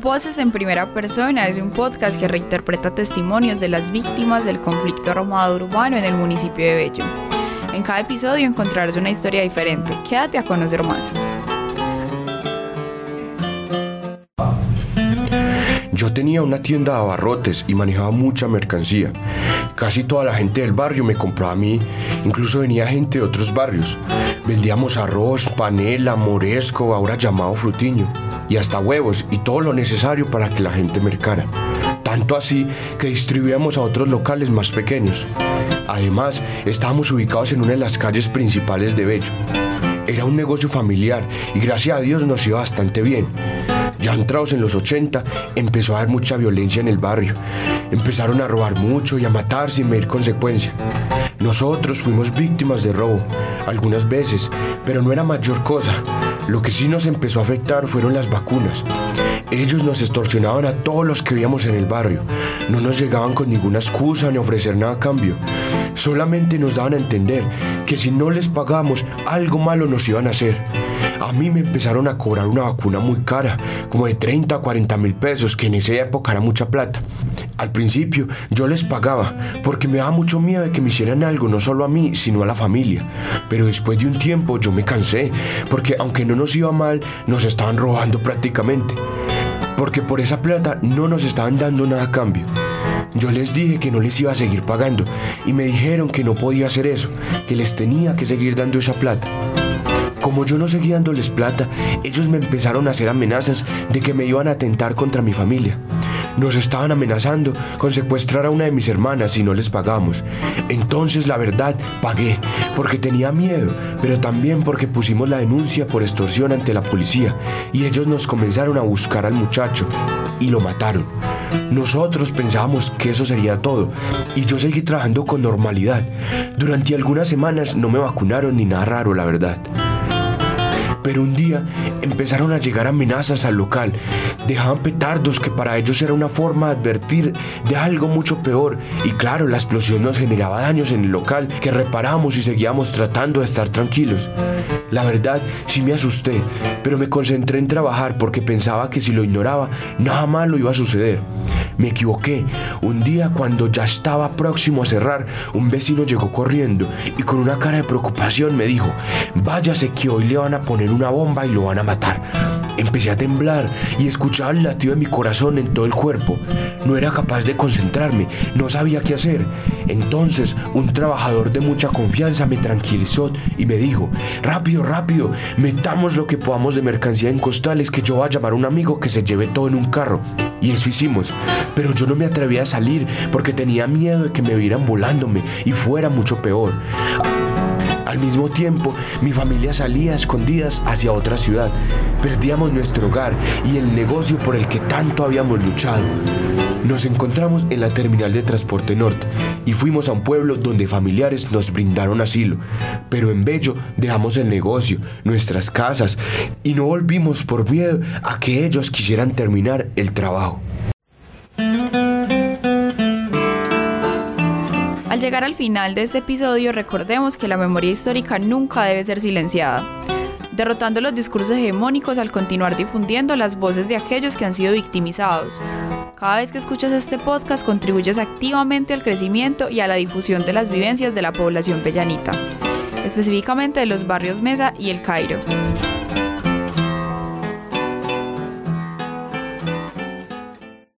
Voces en Primera Persona es un podcast que reinterpreta testimonios de las víctimas del conflicto armado urbano en el municipio de Bello. En cada episodio encontrarás una historia diferente. Quédate a conocer más. Tenía una tienda de abarrotes y manejaba mucha mercancía. Casi toda la gente del barrio me compraba a mí, incluso venía gente de otros barrios. Vendíamos arroz, panela, moresco, ahora llamado frutiño y hasta huevos y todo lo necesario para que la gente mercara. Tanto así que distribuíamos a otros locales más pequeños. Además, estábamos ubicados en una de las calles principales de Bello. Era un negocio familiar y gracias a Dios nos iba bastante bien. Ya entrados en los 80, empezó a haber mucha violencia en el barrio. Empezaron a robar mucho y a matar sin medir consecuencia. Nosotros fuimos víctimas de robo, algunas veces, pero no era mayor cosa. Lo que sí nos empezó a afectar fueron las vacunas. Ellos nos extorsionaban a todos los que veíamos en el barrio. No nos llegaban con ninguna excusa ni ofrecer nada a cambio. Solamente nos daban a entender que si no les pagamos, algo malo nos iban a hacer. A mí me empezaron a cobrar una vacuna muy cara, como de 30 a 40 mil pesos, que en esa época era mucha plata. Al principio yo les pagaba porque me daba mucho miedo de que me hicieran algo, no solo a mí, sino a la familia. Pero después de un tiempo yo me cansé, porque aunque no nos iba mal, nos estaban robando prácticamente. Porque por esa plata no nos estaban dando nada a cambio. Yo les dije que no les iba a seguir pagando y me dijeron que no podía hacer eso, que les tenía que seguir dando esa plata. Como yo no seguía dándoles plata, ellos me empezaron a hacer amenazas de que me iban a atentar contra mi familia. Nos estaban amenazando con secuestrar a una de mis hermanas si no les pagamos. Entonces la verdad pagué, porque tenía miedo, pero también porque pusimos la denuncia por extorsión ante la policía y ellos nos comenzaron a buscar al muchacho y lo mataron. Nosotros pensábamos que eso sería todo y yo seguí trabajando con normalidad. Durante algunas semanas no me vacunaron ni nada raro, la verdad. Pero un día empezaron a llegar amenazas al local. Dejaban petardos que para ellos era una forma de advertir de algo mucho peor. Y claro, la explosión nos generaba daños en el local que reparamos y seguíamos tratando de estar tranquilos. La verdad, sí me asusté, pero me concentré en trabajar porque pensaba que si lo ignoraba, nada malo iba a suceder. Me equivoqué. Un día cuando ya estaba próximo a cerrar, un vecino llegó corriendo y con una cara de preocupación me dijo, váyase que hoy le van a poner una bomba y lo van a matar. Empecé a temblar y escuchaba el latido de mi corazón en todo el cuerpo. No era capaz de concentrarme, no sabía qué hacer. Entonces un trabajador de mucha confianza me tranquilizó y me dijo, rápido, rápido, metamos lo que podamos de mercancía en costales que yo voy a llamar a un amigo que se lleve todo en un carro. Y eso hicimos. Pero yo no me atrevía a salir porque tenía miedo de que me vieran volándome y fuera mucho peor. Al mismo tiempo, mi familia salía a escondidas hacia otra ciudad. Perdíamos nuestro hogar y el negocio por el que tanto habíamos luchado. Nos encontramos en la terminal de transporte norte y fuimos a un pueblo donde familiares nos brindaron asilo. Pero en Bello dejamos el negocio, nuestras casas y no volvimos por miedo a que ellos quisieran terminar el trabajo. Al llegar al final de este episodio, recordemos que la memoria histórica nunca debe ser silenciada, derrotando los discursos hegemónicos al continuar difundiendo las voces de aquellos que han sido victimizados. Cada vez que escuchas este podcast contribuyes activamente al crecimiento y a la difusión de las vivencias de la población pellanita, específicamente de los barrios Mesa y El Cairo.